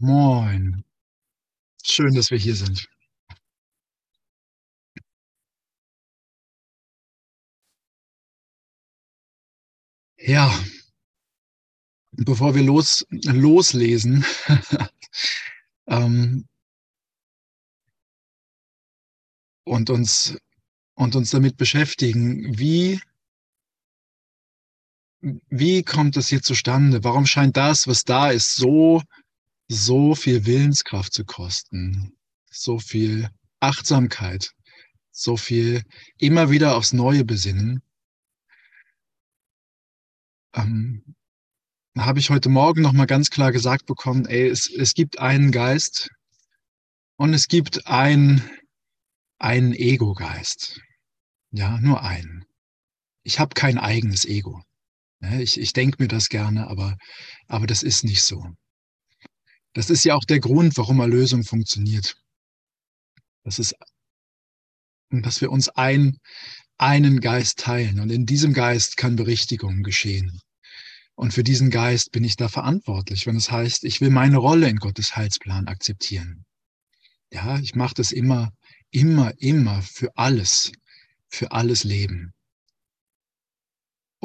Moin. Schön, dass wir hier sind. Ja, bevor wir los, loslesen, ähm, und uns, und uns damit beschäftigen, wie, wie kommt das hier zustande? Warum scheint das, was da ist, so, so viel Willenskraft zu kosten? So viel Achtsamkeit, so viel immer wieder aufs Neue besinnen? ähm, habe ich heute Morgen noch mal ganz klar gesagt bekommen, ey, es, es gibt einen Geist und es gibt ein, einen Ego-Geist. Ja, nur einen. Ich habe kein eigenes Ego. Ich, ich denke mir das gerne, aber, aber das ist nicht so. Das ist ja auch der Grund, warum Erlösung funktioniert. Das ist, dass wir uns ein, einen Geist teilen und in diesem Geist kann Berichtigung geschehen. Und für diesen Geist bin ich da verantwortlich, wenn es heißt, ich will meine Rolle in Gottes Heilsplan akzeptieren. Ja, ich mache das immer, immer, immer für alles, für alles Leben.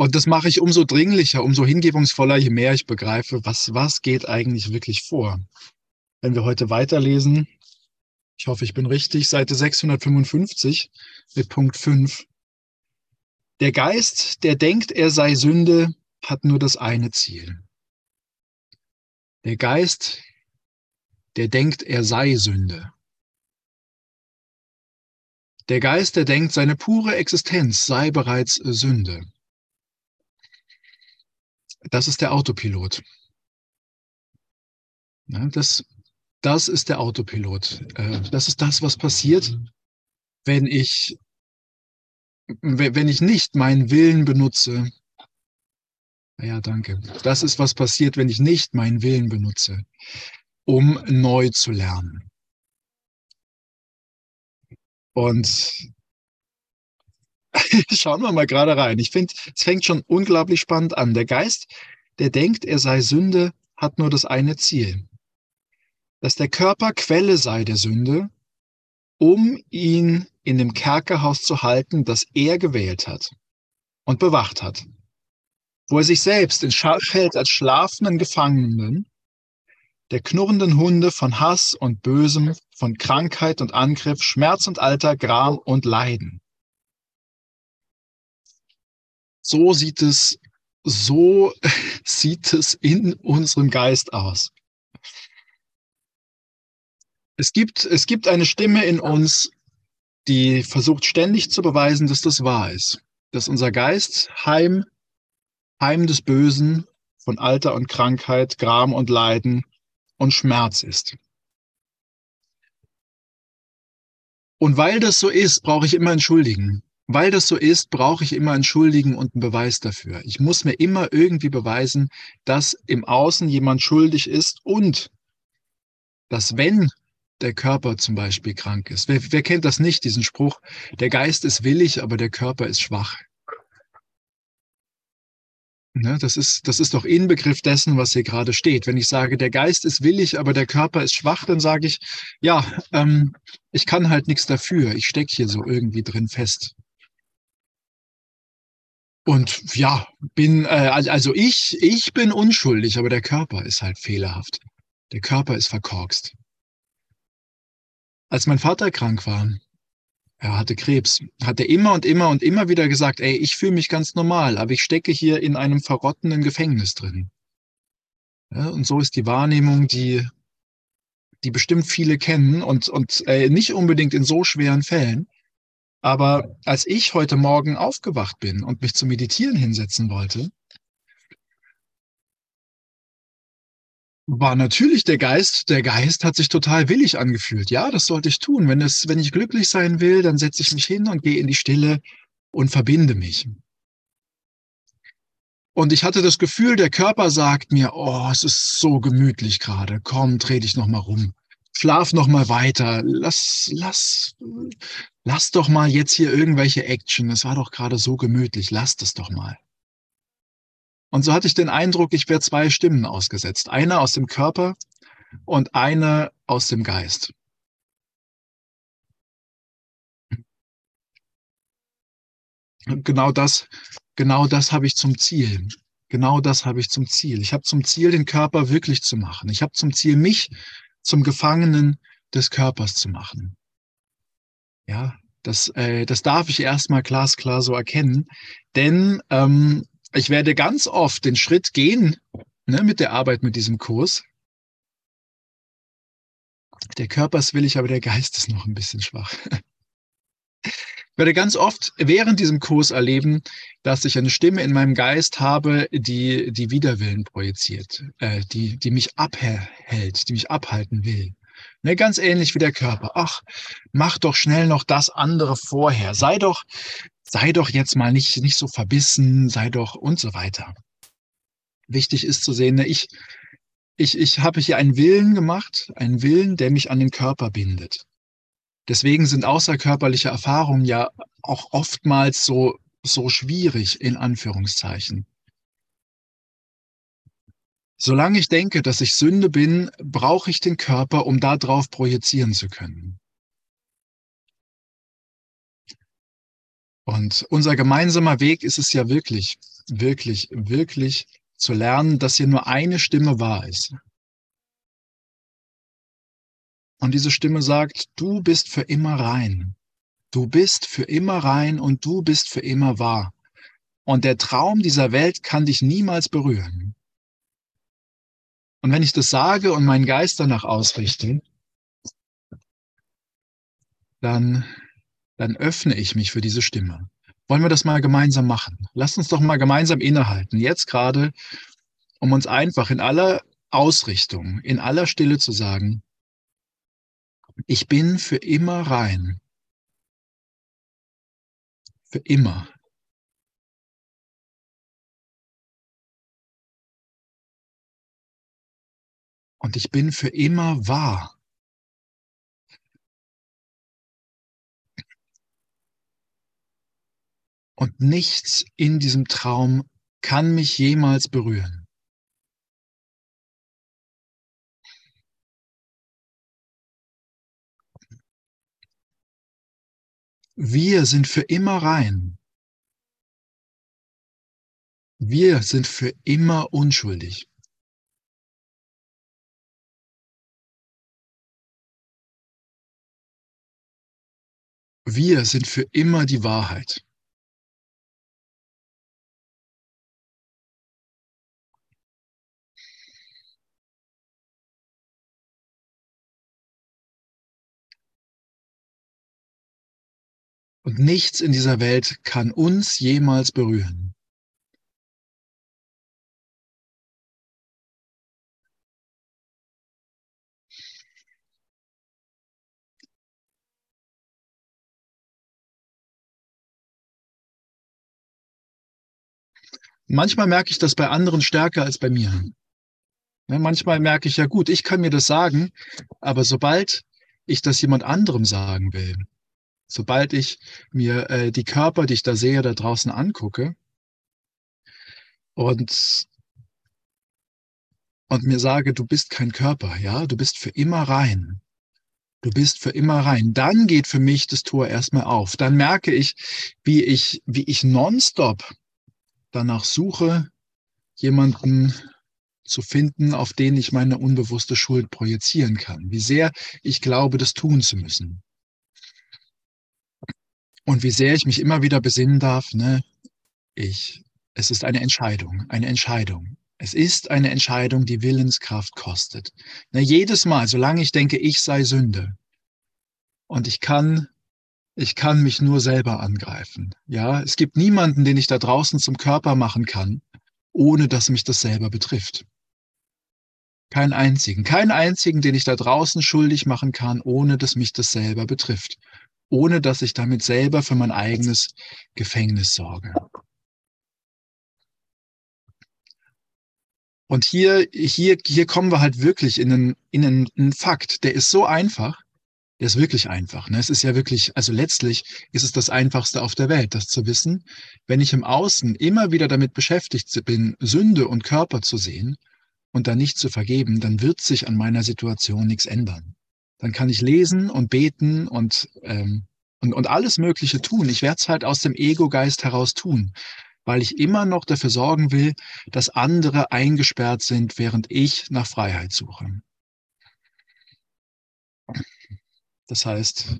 Und das mache ich umso dringlicher, umso hingebungsvoller, je mehr ich begreife, was, was geht eigentlich wirklich vor. Wenn wir heute weiterlesen, ich hoffe, ich bin richtig, Seite 655 mit Punkt 5. Der Geist, der denkt, er sei Sünde, hat nur das eine Ziel. Der Geist, der denkt, er sei Sünde. Der Geist, der denkt, seine pure Existenz sei bereits Sünde. Das ist der Autopilot. das, das ist der Autopilot. Äh, das ist das, was passiert, wenn ich, wenn ich nicht meinen Willen benutze, ja, danke. Das ist, was passiert, wenn ich nicht meinen Willen benutze, um neu zu lernen. Und schauen wir mal gerade rein. Ich finde, es fängt schon unglaublich spannend an. Der Geist, der denkt, er sei Sünde, hat nur das eine Ziel. Dass der Körper Quelle sei der Sünde, um ihn in dem Kerkerhaus zu halten, das er gewählt hat und bewacht hat wo er sich selbst in Schach hält als schlafenden Gefangenen, der knurrenden Hunde von Hass und Bösem, von Krankheit und Angriff, Schmerz und Alter, Gram und Leiden. So sieht es, so sieht es in unserem Geist aus. Es gibt, es gibt eine Stimme in uns, die versucht ständig zu beweisen, dass das wahr ist, dass unser Geist heim Heim des Bösen, von Alter und Krankheit, Gram und Leiden und Schmerz ist. Und weil das so ist, brauche ich immer entschuldigen. Weil das so ist, brauche ich immer entschuldigen und einen Beweis dafür. Ich muss mir immer irgendwie beweisen, dass im Außen jemand schuldig ist und dass wenn der Körper zum Beispiel krank ist. Wer, wer kennt das nicht, diesen Spruch? Der Geist ist willig, aber der Körper ist schwach. Ne, das, ist, das ist doch Inbegriff dessen, was hier gerade steht. Wenn ich sage, der Geist ist willig, aber der Körper ist schwach, dann sage ich, ja, ähm, ich kann halt nichts dafür. Ich stecke hier so irgendwie drin fest. Und ja, bin, äh, also ich, ich bin unschuldig, aber der Körper ist halt fehlerhaft. Der Körper ist verkorkst. Als mein Vater krank war, er hatte Krebs, hat er immer und immer und immer wieder gesagt, ey, ich fühle mich ganz normal, aber ich stecke hier in einem verrottenden Gefängnis drin. Ja, und so ist die Wahrnehmung, die, die bestimmt viele kennen und, und äh, nicht unbedingt in so schweren Fällen. Aber als ich heute Morgen aufgewacht bin und mich zum Meditieren hinsetzen wollte, war natürlich der Geist. Der Geist hat sich total willig angefühlt. Ja, das sollte ich tun. Wenn, es, wenn ich glücklich sein will, dann setze ich mich hin und gehe in die Stille und verbinde mich. Und ich hatte das Gefühl, der Körper sagt mir, oh, es ist so gemütlich gerade. Komm, dreh dich noch mal rum. Schlaf noch mal weiter. Lass, lass, lass doch mal jetzt hier irgendwelche Action. Es war doch gerade so gemütlich. Lass das doch mal. Und so hatte ich den Eindruck, ich wäre zwei Stimmen ausgesetzt. Eine aus dem Körper, und eine aus dem Geist. genau das, genau das habe ich zum Ziel. Genau das habe ich zum Ziel. Ich habe zum Ziel, den Körper wirklich zu machen. Ich habe zum Ziel, mich zum Gefangenen des Körpers zu machen. Ja, das, äh, das darf ich erstmal glasklar so erkennen, denn ähm, ich werde ganz oft den Schritt gehen ne, mit der Arbeit mit diesem Kurs. Der Körper ist willig, aber der Geist ist noch ein bisschen schwach. Ich werde ganz oft während diesem Kurs erleben, dass ich eine Stimme in meinem Geist habe, die die Widerwillen projiziert, äh, die, die mich abhält, die mich abhalten will. Ne, ganz ähnlich wie der Körper. Ach, mach doch schnell noch das andere vorher. Sei doch, sei doch jetzt mal nicht, nicht so verbissen, sei doch und so weiter. Wichtig ist zu sehen, ne, ich, ich, ich habe hier einen Willen gemacht, einen Willen, der mich an den Körper bindet. Deswegen sind außerkörperliche Erfahrungen ja auch oftmals so, so schwierig, in Anführungszeichen. Solange ich denke, dass ich Sünde bin, brauche ich den Körper, um darauf projizieren zu können. Und unser gemeinsamer Weg ist es ja wirklich, wirklich, wirklich zu lernen, dass hier nur eine Stimme wahr ist. Und diese Stimme sagt, du bist für immer rein. Du bist für immer rein und du bist für immer wahr. Und der Traum dieser Welt kann dich niemals berühren. Und wenn ich das sage und meinen Geist danach ausrichte, dann, dann öffne ich mich für diese Stimme. Wollen wir das mal gemeinsam machen? Lasst uns doch mal gemeinsam innehalten, jetzt gerade, um uns einfach in aller Ausrichtung, in aller Stille zu sagen, ich bin für immer rein. Für immer. Und ich bin für immer wahr. Und nichts in diesem Traum kann mich jemals berühren. Wir sind für immer rein. Wir sind für immer unschuldig. Wir sind für immer die Wahrheit. Und nichts in dieser Welt kann uns jemals berühren. Manchmal merke ich das bei anderen stärker als bei mir. Ja, manchmal merke ich ja gut, ich kann mir das sagen, aber sobald ich das jemand anderem sagen will, sobald ich mir äh, die Körper, die ich da sehe, da draußen angucke und, und mir sage, du bist kein Körper, ja, du bist für immer rein. Du bist für immer rein. Dann geht für mich das Tor erstmal auf. Dann merke ich, wie ich, wie ich nonstop danach suche, jemanden zu finden, auf den ich meine unbewusste Schuld projizieren kann. Wie sehr ich glaube, das tun zu müssen. Und wie sehr ich mich immer wieder besinnen darf, ne, ich, es ist eine Entscheidung, eine Entscheidung. Es ist eine Entscheidung, die Willenskraft kostet. Ne, jedes Mal, solange ich denke, ich sei Sünde und ich kann, ich kann mich nur selber angreifen. Ja, es gibt niemanden, den ich da draußen zum Körper machen kann, ohne dass mich das selber betrifft. Keinen einzigen, keinen einzigen, den ich da draußen schuldig machen kann, ohne dass mich das selber betrifft ohne dass ich damit selber für mein eigenes Gefängnis sorge. Und hier, hier, hier kommen wir halt wirklich in einen, in einen, einen Fakt, der ist so einfach, der ist wirklich einfach. Ne? Es ist ja wirklich, also letztlich ist es das Einfachste auf der Welt, das zu wissen. Wenn ich im Außen immer wieder damit beschäftigt bin, Sünde und Körper zu sehen und dann nicht zu vergeben, dann wird sich an meiner Situation nichts ändern. Dann kann ich lesen und beten und, ähm, und, und alles Mögliche tun. Ich werde es halt aus dem Ego-Geist heraus tun, weil ich immer noch dafür sorgen will, dass andere eingesperrt sind, während ich nach Freiheit suche. Das heißt,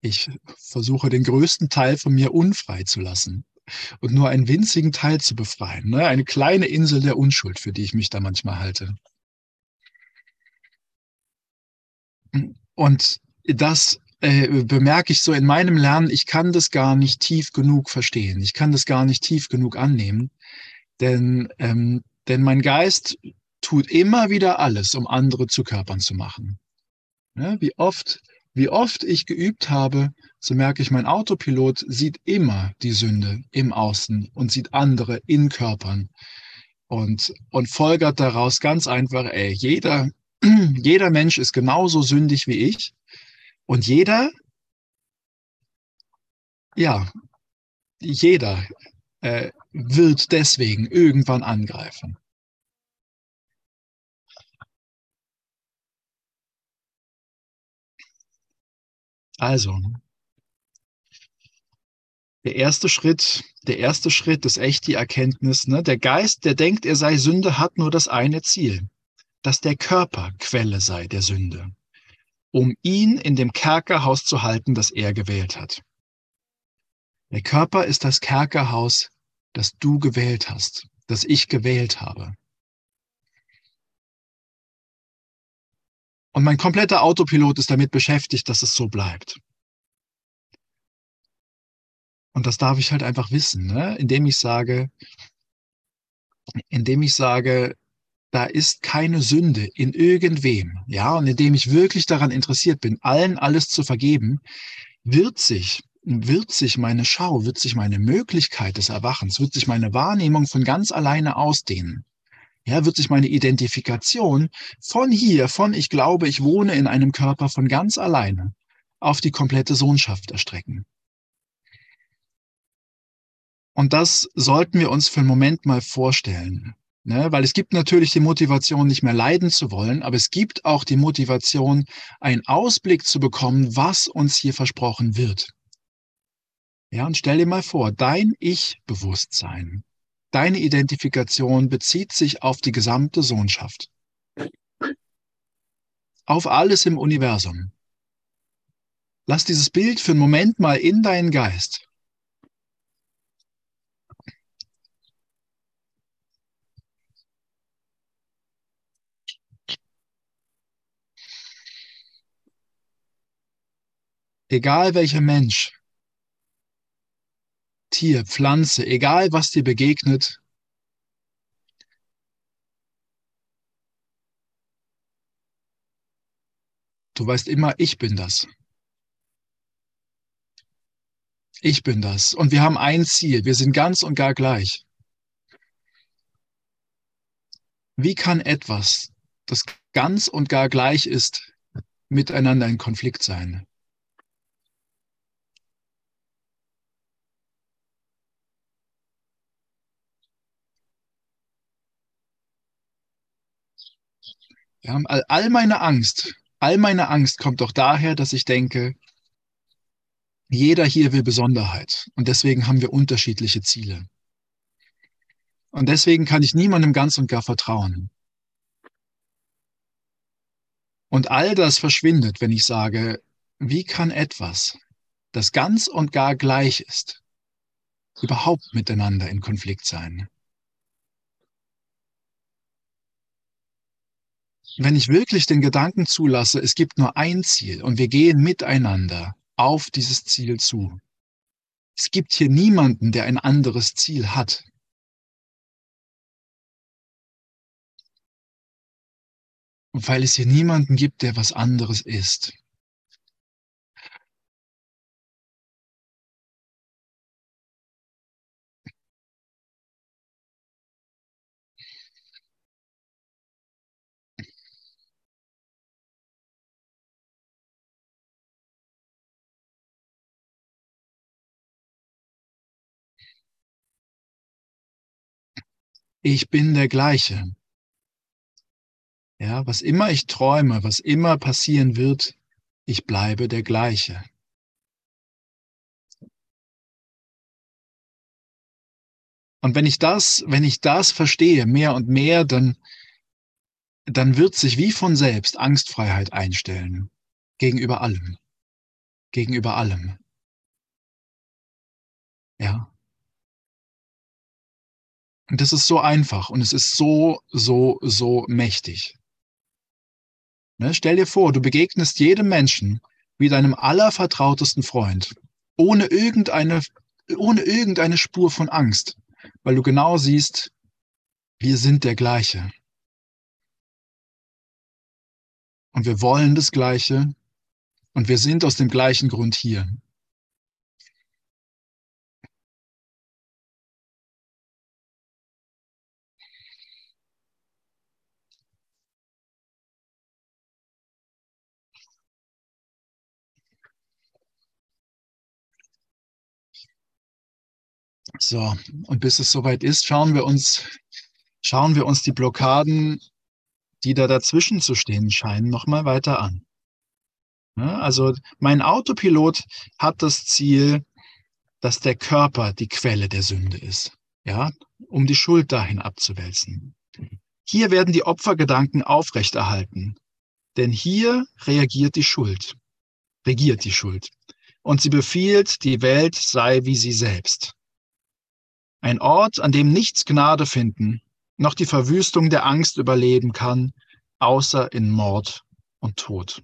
ich versuche den größten Teil von mir unfrei zu lassen und nur einen winzigen Teil zu befreien. Ne? Eine kleine Insel der Unschuld, für die ich mich da manchmal halte. Und das äh, bemerke ich so in meinem Lernen, ich kann das gar nicht tief genug verstehen. Ich kann das gar nicht tief genug annehmen, denn, ähm, denn mein Geist tut immer wieder alles, um andere zu Körpern zu machen. Ja, wie oft, wie oft ich geübt habe, so merke ich, mein Autopilot sieht immer die Sünde im Außen und sieht andere in Körpern und, und folgert daraus ganz einfach, ey, jeder, jeder Mensch ist genauso sündig wie ich und jeder, ja, jeder äh, wird deswegen irgendwann angreifen. Also, der erste Schritt, der erste Schritt ist echt die Erkenntnis, ne? Der Geist, der denkt, er sei Sünde, hat nur das eine Ziel, dass der Körper Quelle sei der Sünde, um ihn in dem Kerkerhaus zu halten, das er gewählt hat. Der Körper ist das Kerkerhaus, das du gewählt hast, das ich gewählt habe. Und mein kompletter Autopilot ist damit beschäftigt, dass es so bleibt. Und das darf ich halt einfach wissen, ne? indem ich sage, indem ich sage, da ist keine Sünde in irgendwem, ja, und indem ich wirklich daran interessiert bin, allen alles zu vergeben, wird sich, wird sich meine Schau, wird sich meine Möglichkeit des Erwachens, wird sich meine Wahrnehmung von ganz alleine ausdehnen. Ja, wird sich meine Identifikation von hier, von ich glaube, ich wohne in einem Körper von ganz alleine auf die komplette Sohnschaft erstrecken. Und das sollten wir uns für einen Moment mal vorstellen. Ne? Weil es gibt natürlich die Motivation, nicht mehr leiden zu wollen, aber es gibt auch die Motivation, einen Ausblick zu bekommen, was uns hier versprochen wird. Ja, und stell dir mal vor, dein Ich-Bewusstsein, deine Identifikation bezieht sich auf die gesamte Sohnschaft. Auf alles im Universum. Lass dieses Bild für einen Moment mal in deinen Geist. egal welcher Mensch, Tier, Pflanze, egal was dir begegnet, du weißt immer, ich bin das. Ich bin das. Und wir haben ein Ziel. Wir sind ganz und gar gleich. Wie kann etwas, das ganz und gar gleich ist, miteinander in Konflikt sein? Ja, all, meine Angst, all meine Angst kommt doch daher, dass ich denke, jeder hier will Besonderheit und deswegen haben wir unterschiedliche Ziele. Und deswegen kann ich niemandem ganz und gar vertrauen. Und all das verschwindet, wenn ich sage, wie kann etwas, das ganz und gar gleich ist, überhaupt miteinander in Konflikt sein? Wenn ich wirklich den Gedanken zulasse, es gibt nur ein Ziel und wir gehen miteinander auf dieses Ziel zu. Es gibt hier niemanden, der ein anderes Ziel hat. Und weil es hier niemanden gibt, der was anderes ist. Ich bin der gleiche. Ja, was immer ich träume, was immer passieren wird, ich bleibe der gleiche. Und wenn ich das, wenn ich das verstehe, mehr und mehr, dann, dann wird sich wie von selbst Angstfreiheit einstellen. Gegenüber allem. Gegenüber allem. Ja. Und das ist so einfach und es ist so, so, so mächtig. Ne? Stell dir vor, du begegnest jedem Menschen wie deinem allervertrautesten Freund, ohne irgendeine, ohne irgendeine Spur von Angst, weil du genau siehst, wir sind der gleiche. Und wir wollen das Gleiche und wir sind aus dem gleichen Grund hier. So, und bis es soweit ist, schauen wir uns, schauen wir uns die Blockaden, die da dazwischen zu stehen scheinen, nochmal weiter an. Ja, also mein Autopilot hat das Ziel, dass der Körper die Quelle der Sünde ist, ja, um die Schuld dahin abzuwälzen. Hier werden die Opfergedanken aufrechterhalten, denn hier reagiert die Schuld, regiert die Schuld. Und sie befiehlt, die Welt sei wie sie selbst. Ein Ort, an dem nichts Gnade finden, noch die Verwüstung der Angst überleben kann, außer in Mord und Tod.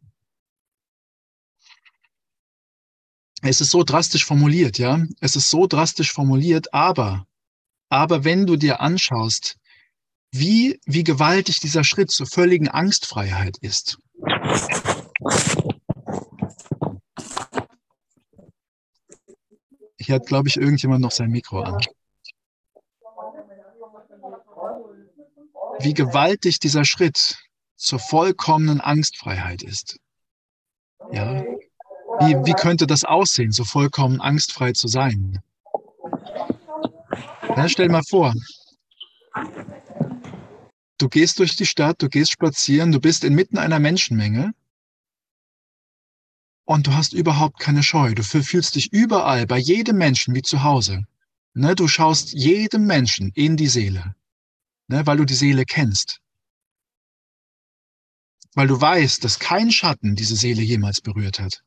Es ist so drastisch formuliert, ja. Es ist so drastisch formuliert, aber, aber wenn du dir anschaust, wie, wie gewaltig dieser Schritt zur völligen Angstfreiheit ist. Hier hat, glaube ich, irgendjemand noch sein Mikro an. Wie gewaltig dieser Schritt zur vollkommenen Angstfreiheit ist. Ja, wie, wie könnte das aussehen, so vollkommen angstfrei zu sein? Ja, stell mal vor, du gehst durch die Stadt, du gehst spazieren, du bist inmitten einer Menschenmenge und du hast überhaupt keine Scheu. Du fühlst dich überall, bei jedem Menschen wie zu Hause. Ne, du schaust jedem Menschen in die Seele ne, weil du die Seele kennst. Weil du weißt, dass kein Schatten diese Seele jemals berührt hat.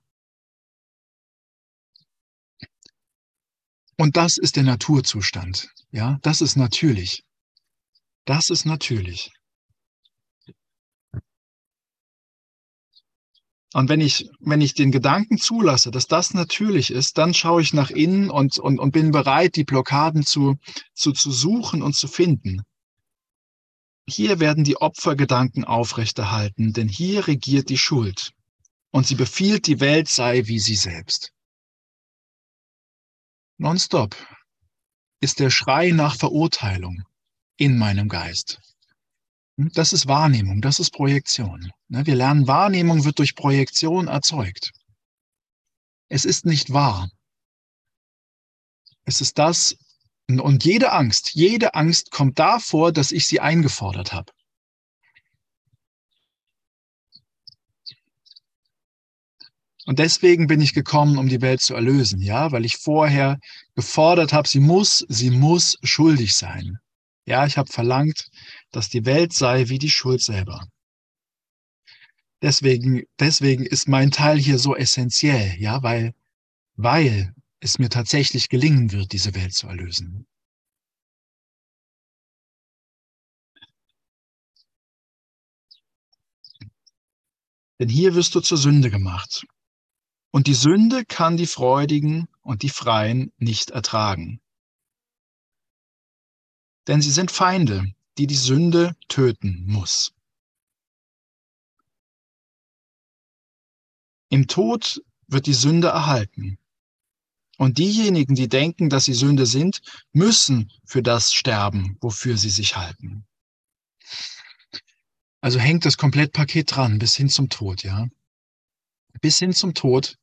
Und das ist der Naturzustand. Ja, das ist natürlich. Das ist natürlich. Und wenn ich, wenn ich den Gedanken zulasse, dass das natürlich ist, dann schaue ich nach innen und, und, und bin bereit, die Blockaden zu, zu, zu suchen und zu finden. Hier werden die Opfergedanken aufrechterhalten, denn hier regiert die Schuld und sie befiehlt, die Welt sei wie sie selbst. Nonstop ist der Schrei nach Verurteilung in meinem Geist. Das ist Wahrnehmung, das ist Projektion. Ne, wir lernen, Wahrnehmung wird durch Projektion erzeugt. Es ist nicht wahr. Es ist das, und jede Angst, jede Angst kommt davor, dass ich sie eingefordert habe. Und deswegen bin ich gekommen, um die Welt zu erlösen, ja, weil ich vorher gefordert habe, sie muss, sie muss schuldig sein. Ja, ich habe verlangt, dass die Welt sei wie die Schuld selber. Deswegen, deswegen ist mein Teil hier so essentiell, ja, weil, weil es mir tatsächlich gelingen wird, diese Welt zu erlösen. Denn hier wirst du zur Sünde gemacht. Und die Sünde kann die Freudigen und die Freien nicht ertragen. Denn sie sind Feinde, die die Sünde töten muss. Im Tod wird die Sünde erhalten. Und diejenigen, die denken, dass sie Sünde sind, müssen für das sterben, wofür sie sich halten. Also hängt das Komplettpaket dran, bis hin zum Tod, ja. Bis hin zum Tod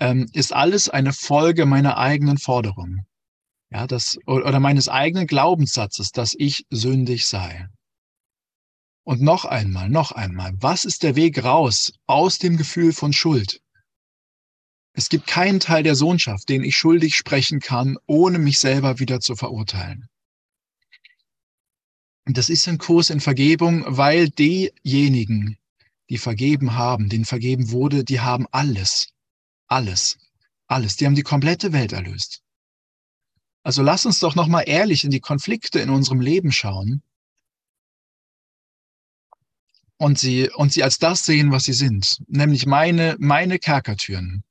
ähm, ist alles eine Folge meiner eigenen Forderung. Ja, das, oder meines eigenen Glaubenssatzes, dass ich sündig sei. Und noch einmal, noch einmal, was ist der Weg raus aus dem Gefühl von Schuld? Es gibt keinen Teil der Sohnschaft, den ich schuldig sprechen kann, ohne mich selber wieder zu verurteilen. Und das ist ein Kurs in Vergebung, weil diejenigen, die vergeben haben, denen vergeben wurde, die haben alles, alles, alles. Die haben die komplette Welt erlöst. Also lass uns doch nochmal ehrlich in die Konflikte in unserem Leben schauen und sie, und sie als das sehen, was sie sind, nämlich meine, meine Kerkertüren.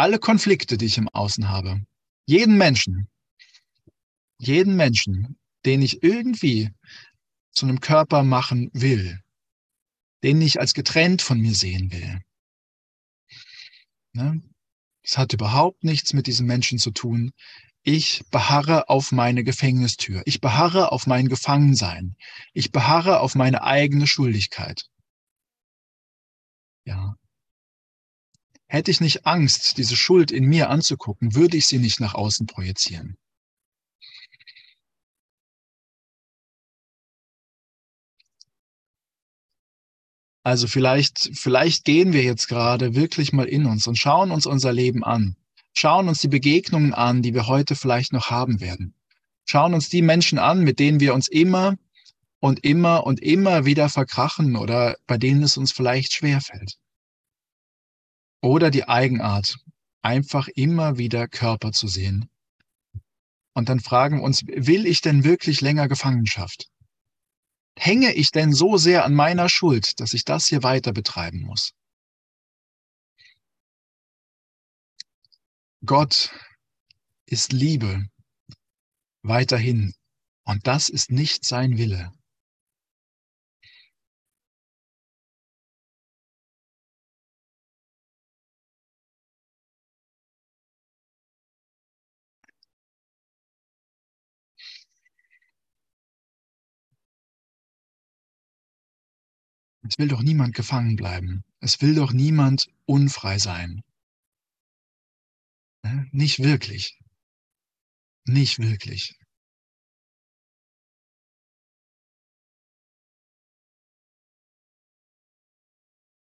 Alle Konflikte, die ich im Außen habe, jeden Menschen, jeden Menschen, den ich irgendwie zu einem Körper machen will, den ich als getrennt von mir sehen will. Ne? Es hat überhaupt nichts mit diesem Menschen zu tun. Ich beharre auf meine Gefängnistür. Ich beharre auf mein Gefangensein. Ich beharre auf meine eigene Schuldigkeit. Ja. Hätte ich nicht Angst, diese Schuld in mir anzugucken, würde ich sie nicht nach außen projizieren. Also vielleicht, vielleicht gehen wir jetzt gerade wirklich mal in uns und schauen uns unser Leben an. Schauen uns die Begegnungen an, die wir heute vielleicht noch haben werden. Schauen uns die Menschen an, mit denen wir uns immer und immer und immer wieder verkrachen oder bei denen es uns vielleicht schwerfällt. Oder die Eigenart, einfach immer wieder Körper zu sehen. Und dann fragen wir uns, will ich denn wirklich länger Gefangenschaft? Hänge ich denn so sehr an meiner Schuld, dass ich das hier weiter betreiben muss? Gott ist Liebe weiterhin und das ist nicht sein Wille. Es will doch niemand gefangen bleiben. Es will doch niemand unfrei sein. Ne? Nicht wirklich. Nicht wirklich.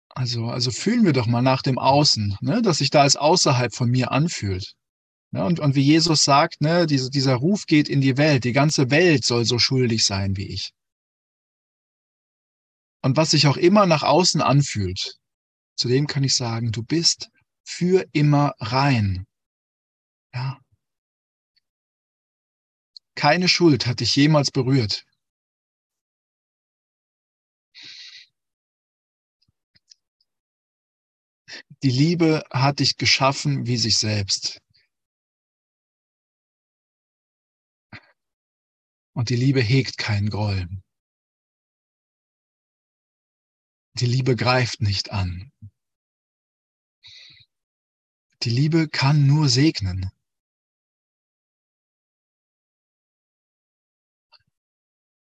Also, also fühlen wir doch mal nach dem Außen, ne, dass sich da als außerhalb von mir anfühlt. Ja, und, und wie Jesus sagt, ne, diese, dieser Ruf geht in die Welt, die ganze Welt soll so schuldig sein wie ich. Und was sich auch immer nach außen anfühlt, zu dem kann ich sagen, du bist für immer rein. Ja. Keine Schuld hat dich jemals berührt. Die Liebe hat dich geschaffen wie sich selbst. Und die Liebe hegt keinen Groll. Die Liebe greift nicht an. Die Liebe kann nur segnen.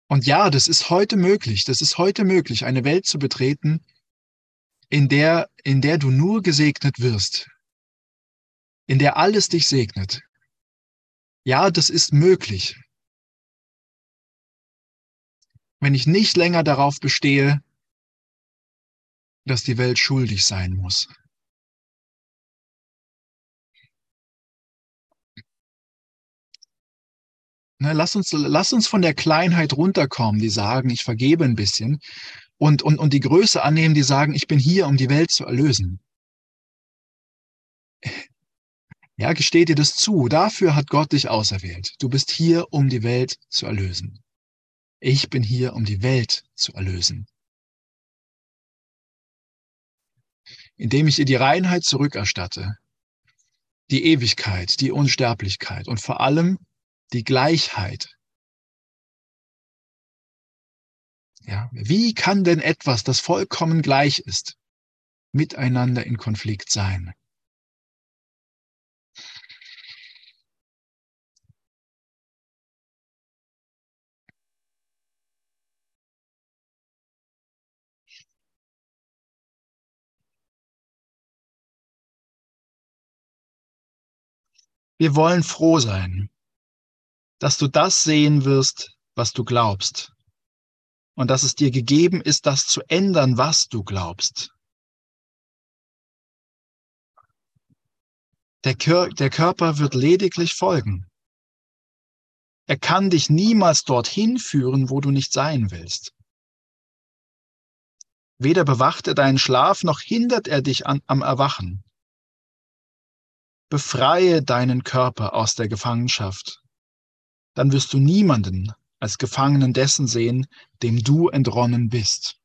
Und ja, das ist heute möglich. Das ist heute möglich, eine Welt zu betreten, in der, in der du nur gesegnet wirst. In der alles dich segnet. Ja, das ist möglich. Wenn ich nicht länger darauf bestehe, dass die Welt schuldig sein muss. Ne, lass, uns, lass uns von der Kleinheit runterkommen, die sagen, ich vergebe ein bisschen, und, und, und die Größe annehmen, die sagen, ich bin hier, um die Welt zu erlösen. Ja, gesteht dir das zu. Dafür hat Gott dich auserwählt. Du bist hier, um die Welt zu erlösen. Ich bin hier, um die Welt zu erlösen. Indem ich ihr die Reinheit zurückerstatte, die Ewigkeit, die Unsterblichkeit und vor allem die Gleichheit. Ja, wie kann denn etwas, das vollkommen gleich ist, miteinander in Konflikt sein? Wir wollen froh sein, dass du das sehen wirst, was du glaubst, und dass es dir gegeben ist, das zu ändern, was du glaubst. Der, Kör der Körper wird lediglich folgen. Er kann dich niemals dorthin führen, wo du nicht sein willst. Weder bewacht er deinen Schlaf, noch hindert er dich an, am Erwachen. Befreie deinen Körper aus der Gefangenschaft. Dann wirst du niemanden als Gefangenen dessen sehen, dem du entronnen bist.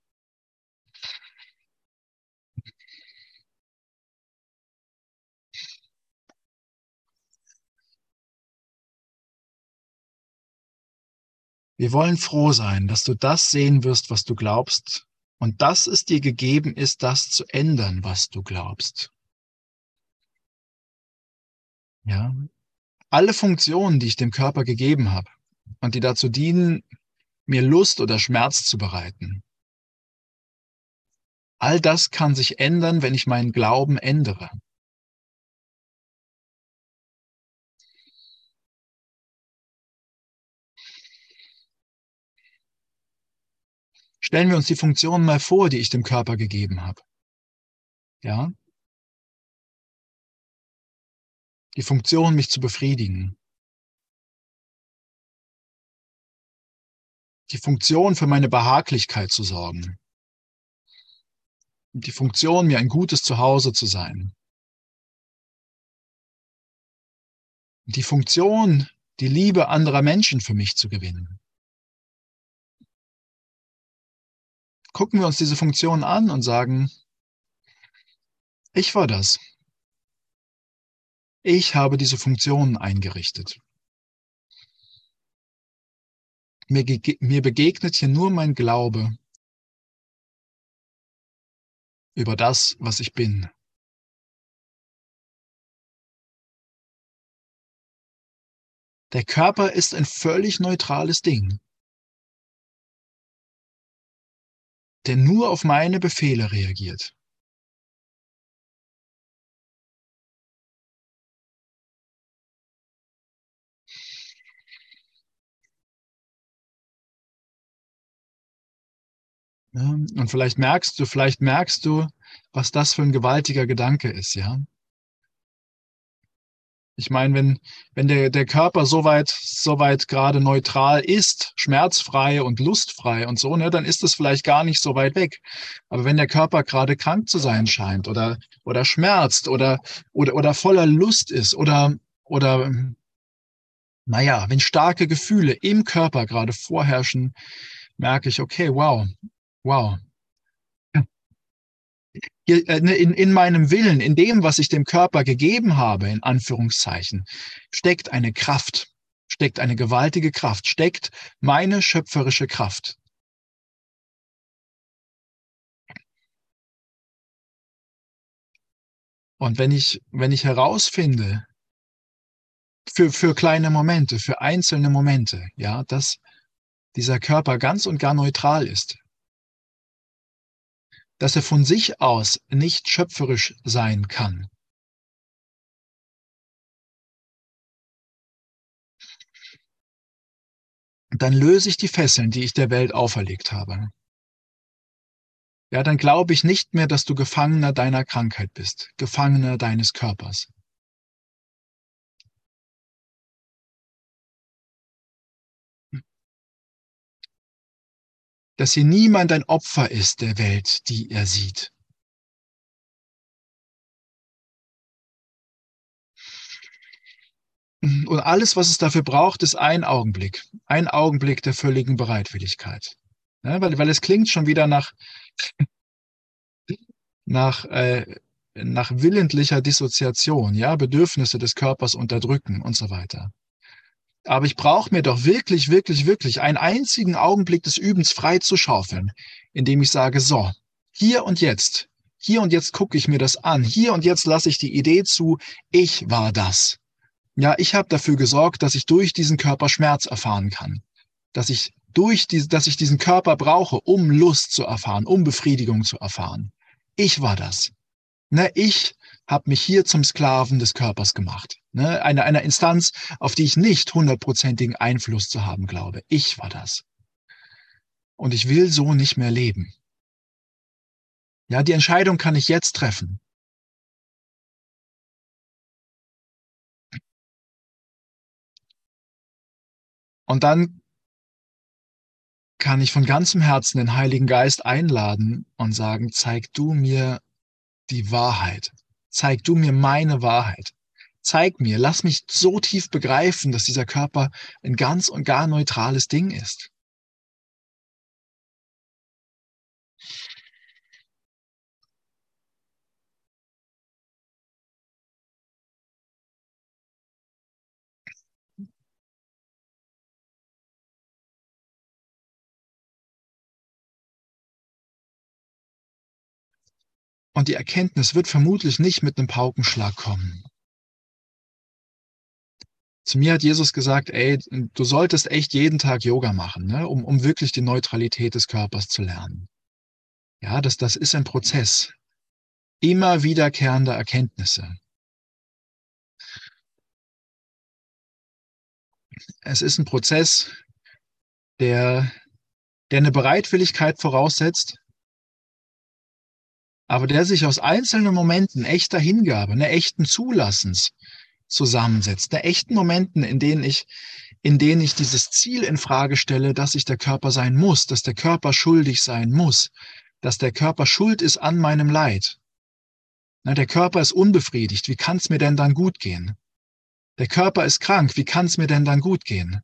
Wir wollen froh sein, dass du das sehen wirst, was du glaubst, und dass es dir gegeben ist, das zu ändern, was du glaubst. Ja, alle Funktionen, die ich dem Körper gegeben habe und die dazu dienen, mir Lust oder Schmerz zu bereiten. All das kann sich ändern, wenn ich meinen Glauben ändere. Stellen wir uns die Funktionen mal vor, die ich dem Körper gegeben habe. Ja? Die Funktion, mich zu befriedigen. Die Funktion, für meine Behaglichkeit zu sorgen. Die Funktion, mir ein gutes Zuhause zu sein. Die Funktion, die Liebe anderer Menschen für mich zu gewinnen. gucken wir uns diese Funktion an und sagen, ich war das. Ich habe diese Funktionen eingerichtet. Mir, mir begegnet hier nur mein Glaube über das, was ich bin. Der Körper ist ein völlig neutrales Ding. der nur auf meine Befehle reagiert. Ja, und vielleicht merkst du, vielleicht merkst du, was das für ein gewaltiger Gedanke ist, ja. Ich meine, wenn, wenn der, der Körper soweit, soweit gerade neutral ist, schmerzfrei und lustfrei und so, ne, dann ist es vielleicht gar nicht so weit weg. Aber wenn der Körper gerade krank zu sein scheint oder, oder schmerzt oder, oder, oder voller Lust ist oder, oder, naja, wenn starke Gefühle im Körper gerade vorherrschen, merke ich, okay, wow, wow, äh, ne, in, in meinem Willen, in dem, was ich dem Körper gegeben habe, in Anführungszeichen, steckt eine Kraft, steckt eine gewaltige Kraft, steckt meine schöpferische Kraft. Und wenn ich, wenn ich herausfinde, für, für kleine Momente, für einzelne Momente, ja, dass dieser Körper ganz und gar neutral ist, dass er von sich aus nicht schöpferisch sein kann. Dann löse ich die Fesseln, die ich der Welt auferlegt habe. Ja, dann glaube ich nicht mehr, dass du Gefangener deiner Krankheit bist, Gefangener deines Körpers. Dass hier niemand ein Opfer ist der Welt, die er sieht. Und alles, was es dafür braucht, ist ein Augenblick. Ein Augenblick der völligen Bereitwilligkeit. Ja, weil, weil es klingt schon wieder nach, nach, äh, nach willentlicher Dissoziation, ja, Bedürfnisse des Körpers unterdrücken und so weiter. Aber ich brauche mir doch wirklich, wirklich, wirklich einen einzigen Augenblick des Übens frei zu schaufeln, indem ich sage, so, hier und jetzt, hier und jetzt gucke ich mir das an, hier und jetzt lasse ich die Idee zu, ich war das. Ja, ich habe dafür gesorgt, dass ich durch diesen Körper Schmerz erfahren kann, dass ich durch die, dass ich diesen Körper brauche, um Lust zu erfahren, um Befriedigung zu erfahren. Ich war das. Ne, ich habe mich hier zum Sklaven des Körpers gemacht. Ne? Eine, einer Instanz, auf die ich nicht hundertprozentigen Einfluss zu haben glaube. Ich war das. Und ich will so nicht mehr leben. Ja, die Entscheidung kann ich jetzt treffen. Und dann kann ich von ganzem Herzen den Heiligen Geist einladen und sagen, zeig du mir die Wahrheit. Zeig du mir meine Wahrheit. Zeig mir, lass mich so tief begreifen, dass dieser Körper ein ganz und gar neutrales Ding ist. Und die Erkenntnis wird vermutlich nicht mit einem Paukenschlag kommen. Zu mir hat Jesus gesagt, ey, du solltest echt jeden Tag Yoga machen, ne, um, um wirklich die Neutralität des Körpers zu lernen. Ja, das, das ist ein Prozess. Immer wiederkehrende Erkenntnisse. Es ist ein Prozess, der, der eine Bereitwilligkeit voraussetzt, aber der sich aus einzelnen Momenten echter Hingabe, einer echten Zulassens zusammensetzt, einer echten Momenten, in denen ich, in denen ich dieses Ziel in Frage stelle, dass ich der Körper sein muss, dass der Körper schuldig sein muss, dass der Körper schuld ist an meinem Leid. Na, der Körper ist unbefriedigt, wie kann es mir denn dann gut gehen? Der Körper ist krank, wie kann es mir denn dann gut gehen?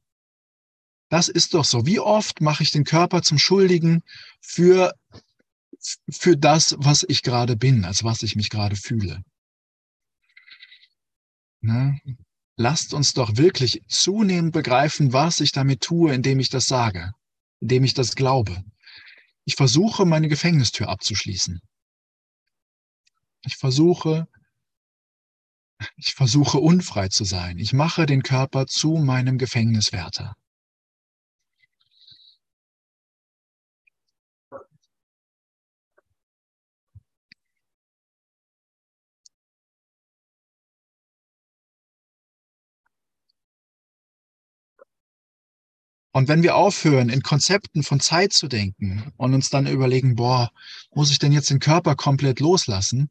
Das ist doch so. Wie oft mache ich den Körper zum Schuldigen für für das, was ich gerade bin, als was ich mich gerade fühle. Ne? Lasst uns doch wirklich zunehmend begreifen, was ich damit tue, indem ich das sage, indem ich das glaube. Ich versuche, meine Gefängnistür abzuschließen. Ich versuche, ich versuche unfrei zu sein. Ich mache den Körper zu meinem Gefängniswärter. Und wenn wir aufhören, in Konzepten von Zeit zu denken und uns dann überlegen, boah, muss ich denn jetzt den Körper komplett loslassen?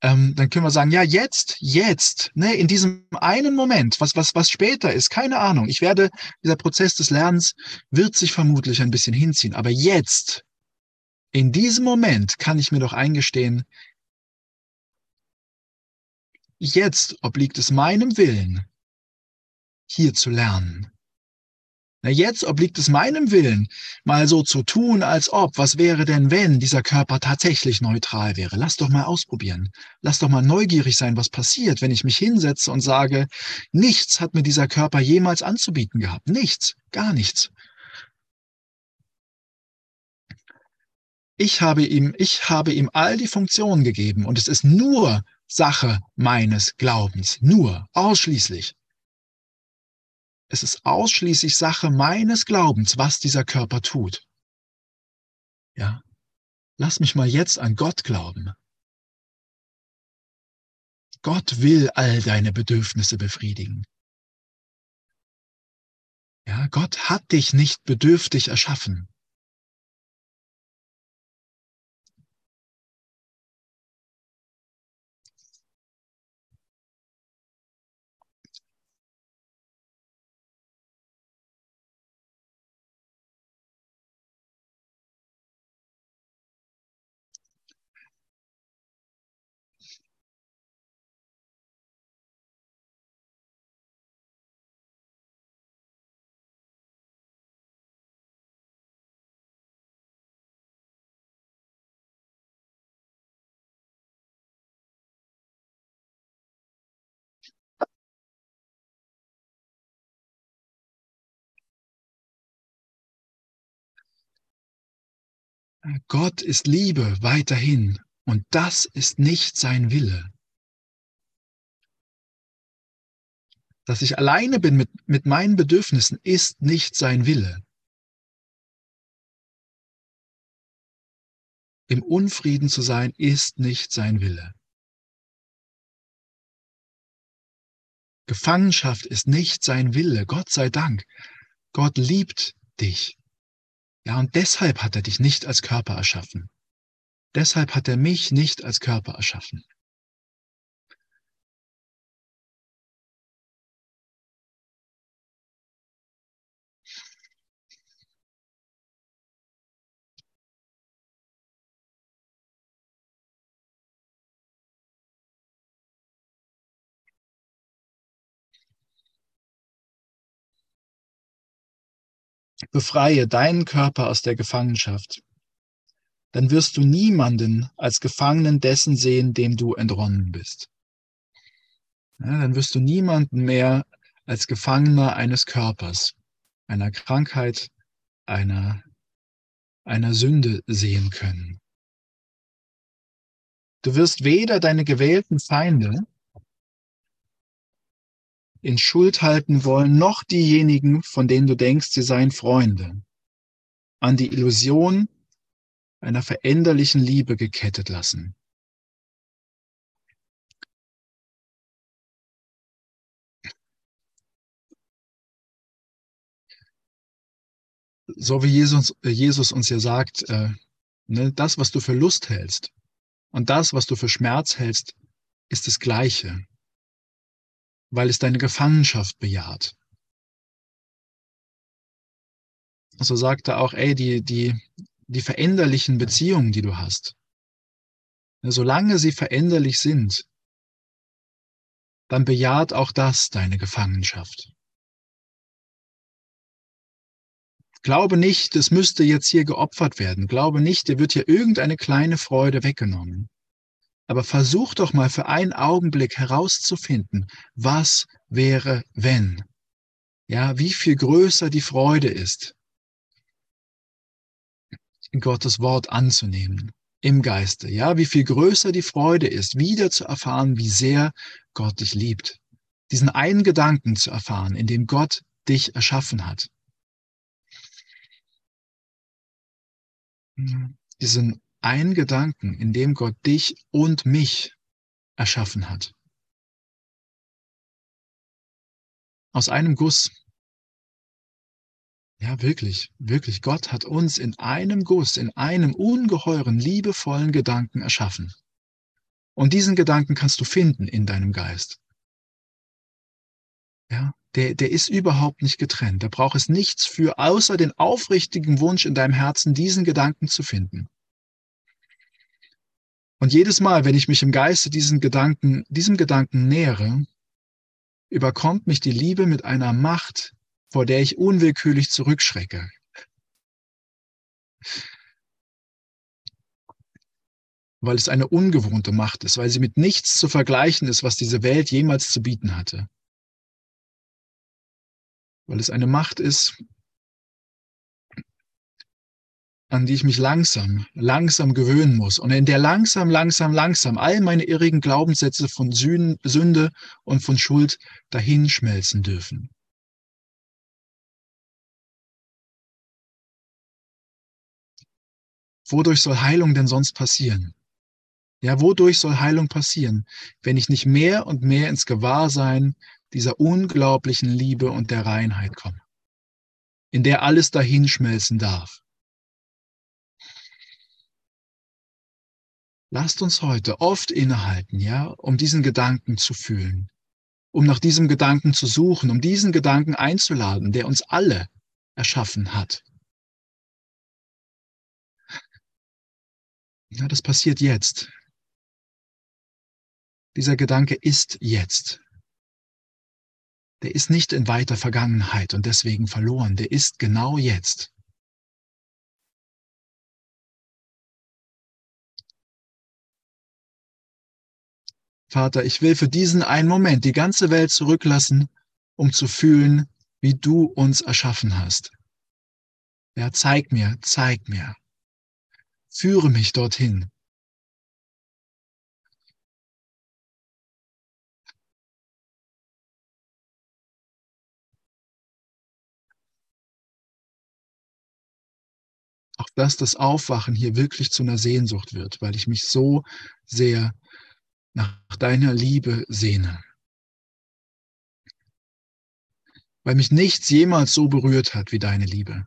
Ähm, dann können wir sagen, ja, jetzt, jetzt, ne, in diesem einen Moment, was, was, was später ist, keine Ahnung. Ich werde, dieser Prozess des Lernens wird sich vermutlich ein bisschen hinziehen. Aber jetzt, in diesem Moment kann ich mir doch eingestehen, jetzt obliegt es meinem Willen, hier zu lernen. Na, jetzt obliegt es meinem Willen, mal so zu tun, als ob, was wäre denn, wenn dieser Körper tatsächlich neutral wäre? Lass doch mal ausprobieren. Lass doch mal neugierig sein, was passiert, wenn ich mich hinsetze und sage, nichts hat mir dieser Körper jemals anzubieten gehabt. Nichts, gar nichts. Ich habe ihm, ich habe ihm all die Funktionen gegeben und es ist nur Sache meines Glaubens. Nur, ausschließlich. Es ist ausschließlich Sache meines Glaubens, was dieser Körper tut. Ja. Lass mich mal jetzt an Gott glauben. Gott will all deine Bedürfnisse befriedigen. Ja, Gott hat dich nicht bedürftig erschaffen. Gott ist Liebe weiterhin und das ist nicht sein Wille. Dass ich alleine bin mit, mit meinen Bedürfnissen ist nicht sein Wille. Im Unfrieden zu sein ist nicht sein Wille. Gefangenschaft ist nicht sein Wille, Gott sei Dank. Gott liebt dich. Ja, und deshalb hat er dich nicht als Körper erschaffen. Deshalb hat er mich nicht als Körper erschaffen. Befreie deinen Körper aus der Gefangenschaft. Dann wirst du niemanden als Gefangenen dessen sehen, dem du entronnen bist. Ja, dann wirst du niemanden mehr als Gefangener eines Körpers, einer Krankheit, einer, einer Sünde sehen können. Du wirst weder deine gewählten Feinde in Schuld halten wollen, noch diejenigen, von denen du denkst, sie seien Freunde, an die Illusion einer veränderlichen Liebe gekettet lassen. So wie Jesus, Jesus uns ja sagt, äh, ne, das, was du für Lust hältst und das, was du für Schmerz hältst, ist das Gleiche weil es deine Gefangenschaft bejaht. So sagt er auch, ey, die, die, die veränderlichen Beziehungen, die du hast, solange sie veränderlich sind, dann bejaht auch das deine Gefangenschaft. Glaube nicht, es müsste jetzt hier geopfert werden. Glaube nicht, dir wird hier irgendeine kleine Freude weggenommen. Aber versuch doch mal für einen Augenblick herauszufinden, was wäre, wenn? Ja, wie viel größer die Freude ist, Gottes Wort anzunehmen im Geiste. Ja, wie viel größer die Freude ist, wieder zu erfahren, wie sehr Gott dich liebt. Diesen einen Gedanken zu erfahren, in dem Gott dich erschaffen hat. Diesen ein Gedanken, in dem Gott dich und mich erschaffen hat. Aus einem Guss. Ja, wirklich, wirklich. Gott hat uns in einem Guss, in einem ungeheuren, liebevollen Gedanken erschaffen. Und diesen Gedanken kannst du finden in deinem Geist. Ja, der, der ist überhaupt nicht getrennt. Da braucht es nichts für, außer den aufrichtigen Wunsch in deinem Herzen, diesen Gedanken zu finden. Und jedes Mal, wenn ich mich im Geiste diesen Gedanken, diesem Gedanken nähere, überkommt mich die Liebe mit einer Macht, vor der ich unwillkürlich zurückschrecke. Weil es eine ungewohnte Macht ist, weil sie mit nichts zu vergleichen ist, was diese Welt jemals zu bieten hatte. Weil es eine Macht ist, an die ich mich langsam, langsam gewöhnen muss und in der langsam, langsam, langsam all meine irrigen Glaubenssätze von Sünde und von Schuld dahinschmelzen dürfen. Wodurch soll Heilung denn sonst passieren? Ja, wodurch soll Heilung passieren, wenn ich nicht mehr und mehr ins Gewahrsein dieser unglaublichen Liebe und der Reinheit komme, in der alles dahinschmelzen darf? Lasst uns heute oft innehalten, ja, um diesen Gedanken zu fühlen, um nach diesem Gedanken zu suchen, um diesen Gedanken einzuladen, der uns alle erschaffen hat. Ja, das passiert jetzt. Dieser Gedanke ist jetzt. Der ist nicht in weiter Vergangenheit und deswegen verloren. Der ist genau jetzt. Vater, ich will für diesen einen Moment die ganze Welt zurücklassen, um zu fühlen, wie du uns erschaffen hast. Ja, zeig mir, zeig mir. Führe mich dorthin. Auch dass das Aufwachen hier wirklich zu einer Sehnsucht wird, weil ich mich so sehr nach deiner Liebe sehne. Weil mich nichts jemals so berührt hat wie deine Liebe.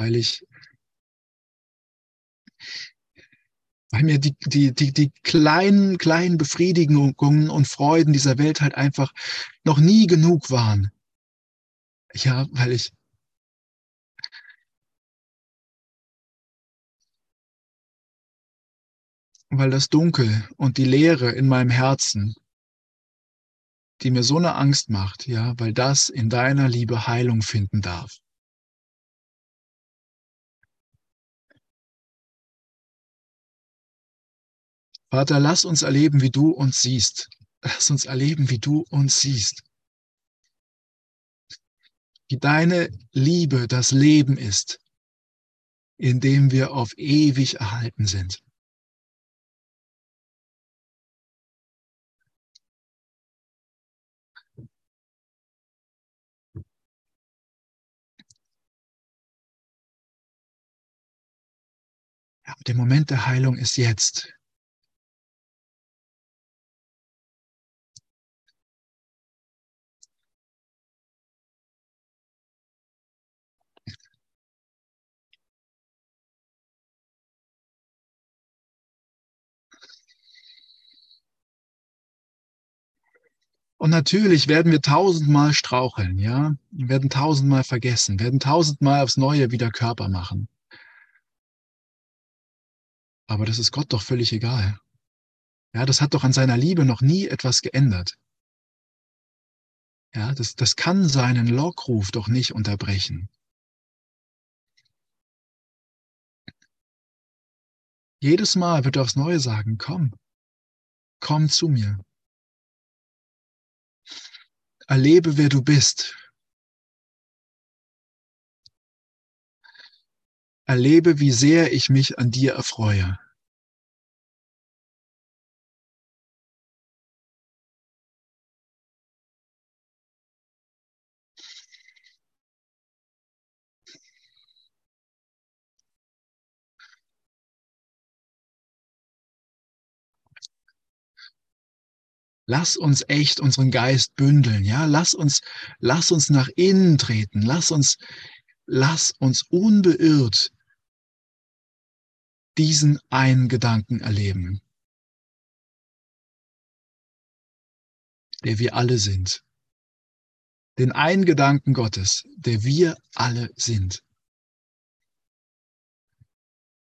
weil ich, weil mir die, die, die, die kleinen, kleinen Befriedigungen und Freuden dieser Welt halt einfach noch nie genug waren. Ja, weil ich, weil das Dunkel und die Leere in meinem Herzen, die mir so eine Angst macht, ja, weil das in deiner Liebe Heilung finden darf. Vater, lass uns erleben, wie du uns siehst. Lass uns erleben, wie du uns siehst. Wie deine Liebe das Leben ist, in dem wir auf ewig erhalten sind. Der Moment der Heilung ist jetzt. Und natürlich werden wir tausendmal straucheln, ja, wir werden tausendmal vergessen, werden tausendmal aufs Neue wieder Körper machen. Aber das ist Gott doch völlig egal. Ja, das hat doch an seiner Liebe noch nie etwas geändert. Ja, das, das kann seinen Lockruf doch nicht unterbrechen. Jedes Mal wird er aufs Neue sagen, komm, komm zu mir. Erlebe, wer du bist. Erlebe, wie sehr ich mich an dir erfreue. Lass uns echt unseren Geist bündeln, ja? Lass uns, lass uns nach innen treten. Lass uns, lass uns unbeirrt diesen einen Gedanken erleben, der wir alle sind. Den einen Gedanken Gottes, der wir alle sind.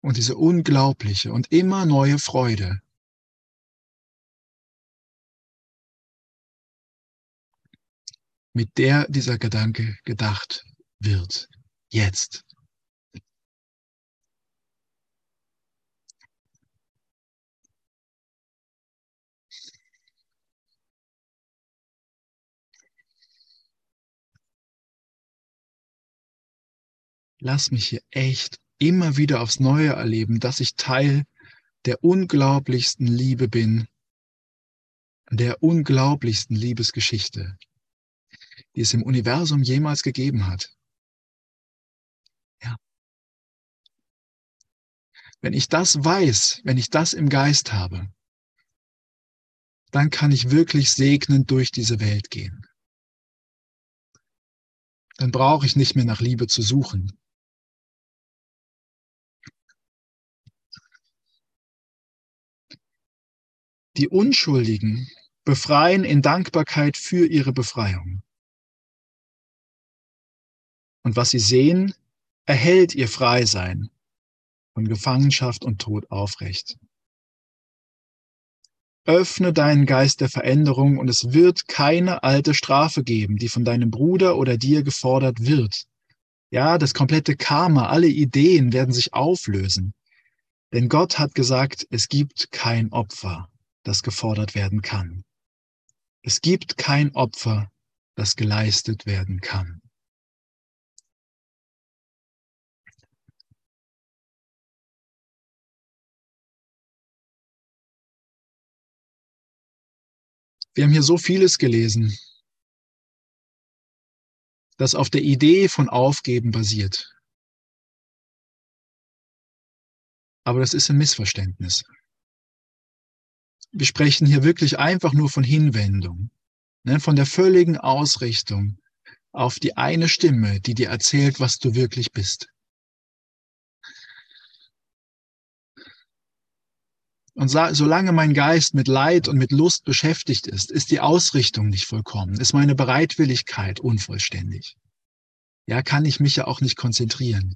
Und diese unglaubliche und immer neue Freude, mit der dieser Gedanke gedacht wird. Jetzt. Lass mich hier echt immer wieder aufs Neue erleben, dass ich Teil der unglaublichsten Liebe bin, der unglaublichsten Liebesgeschichte, die es im Universum jemals gegeben hat. Ja. Wenn ich das weiß, wenn ich das im Geist habe, dann kann ich wirklich segnend durch diese Welt gehen. Dann brauche ich nicht mehr nach Liebe zu suchen. Die Unschuldigen befreien in Dankbarkeit für ihre Befreiung. Und was sie sehen, erhält ihr Freisein von Gefangenschaft und Tod aufrecht. Öffne deinen Geist der Veränderung und es wird keine alte Strafe geben, die von deinem Bruder oder dir gefordert wird. Ja, das komplette Karma, alle Ideen werden sich auflösen. Denn Gott hat gesagt, es gibt kein Opfer, das gefordert werden kann. Es gibt kein Opfer, das geleistet werden kann. Wir haben hier so vieles gelesen, das auf der Idee von Aufgeben basiert. Aber das ist ein Missverständnis wir sprechen hier wirklich einfach nur von Hinwendung, ne? von der völligen Ausrichtung auf die eine Stimme, die dir erzählt, was du wirklich bist. Und solange mein Geist mit Leid und mit Lust beschäftigt ist, ist die Ausrichtung nicht vollkommen, ist meine Bereitwilligkeit unvollständig. Ja, kann ich mich ja auch nicht konzentrieren.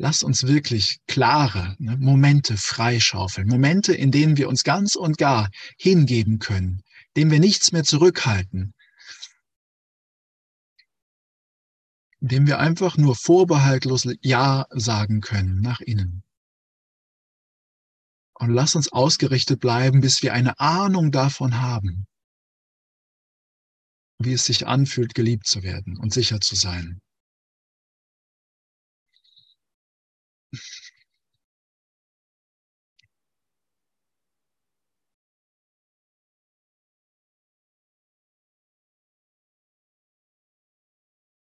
Lass uns wirklich klare ne, Momente freischaufeln, Momente, in denen wir uns ganz und gar hingeben können, denen wir nichts mehr zurückhalten, indem wir einfach nur vorbehaltlos Ja sagen können nach innen. Und lass uns ausgerichtet bleiben, bis wir eine Ahnung davon haben, wie es sich anfühlt, geliebt zu werden und sicher zu sein.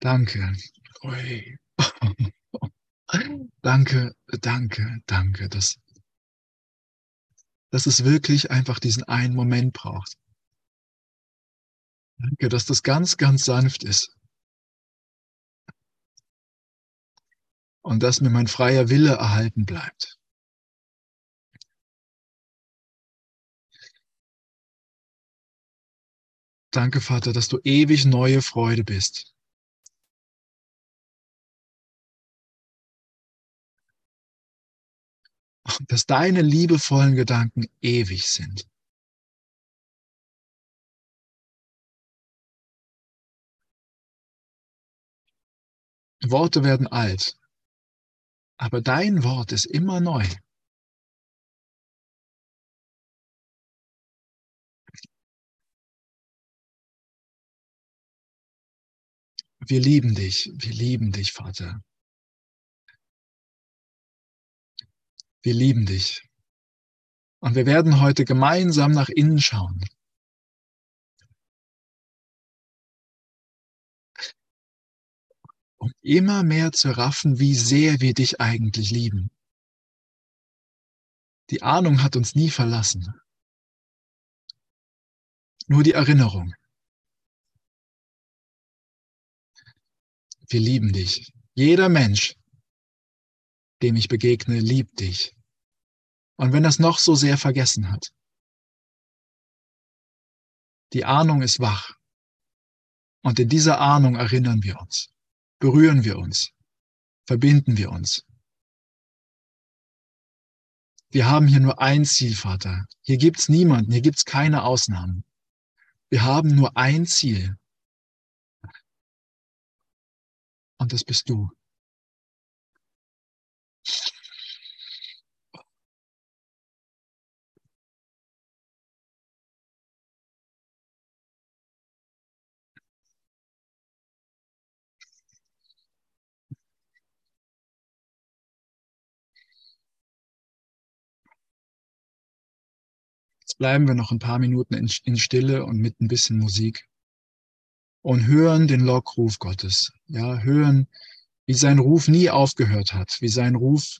Danke. Ui. danke, danke, danke, dass, dass es wirklich einfach diesen einen Moment braucht. Danke, dass das ganz, ganz sanft ist. Und dass mir mein freier Wille erhalten bleibt. Danke, Vater, dass du ewig neue Freude bist. dass deine liebevollen Gedanken ewig sind. Worte werden alt, aber dein Wort ist immer neu. Wir lieben dich, wir lieben dich, Vater. Wir lieben dich. Und wir werden heute gemeinsam nach innen schauen. Um immer mehr zu raffen, wie sehr wir dich eigentlich lieben. Die Ahnung hat uns nie verlassen. Nur die Erinnerung. Wir lieben dich. Jeder Mensch, dem ich begegne, liebt dich. Und wenn das noch so sehr vergessen hat, die Ahnung ist wach. Und in dieser Ahnung erinnern wir uns, berühren wir uns, verbinden wir uns. Wir haben hier nur ein Ziel, Vater. Hier gibt's niemanden, hier gibt's keine Ausnahmen. Wir haben nur ein Ziel. Und das bist du. Bleiben wir noch ein paar Minuten in, in Stille und mit ein bisschen Musik und hören den Lockruf Gottes. Ja, hören, wie sein Ruf nie aufgehört hat, wie sein Ruf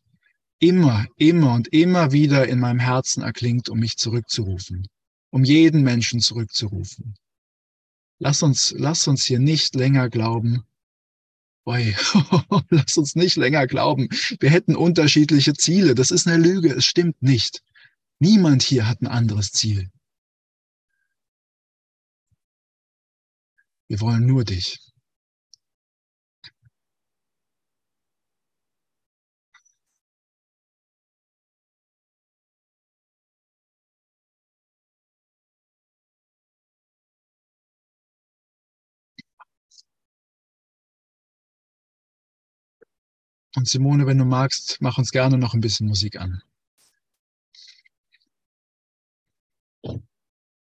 immer, immer und immer wieder in meinem Herzen erklingt, um mich zurückzurufen, um jeden Menschen zurückzurufen. Lass uns, lass uns hier nicht länger glauben, Oi, lass uns nicht länger glauben, wir hätten unterschiedliche Ziele. Das ist eine Lüge, es stimmt nicht. Niemand hier hat ein anderes Ziel. Wir wollen nur dich. Und Simone, wenn du magst, mach uns gerne noch ein bisschen Musik an.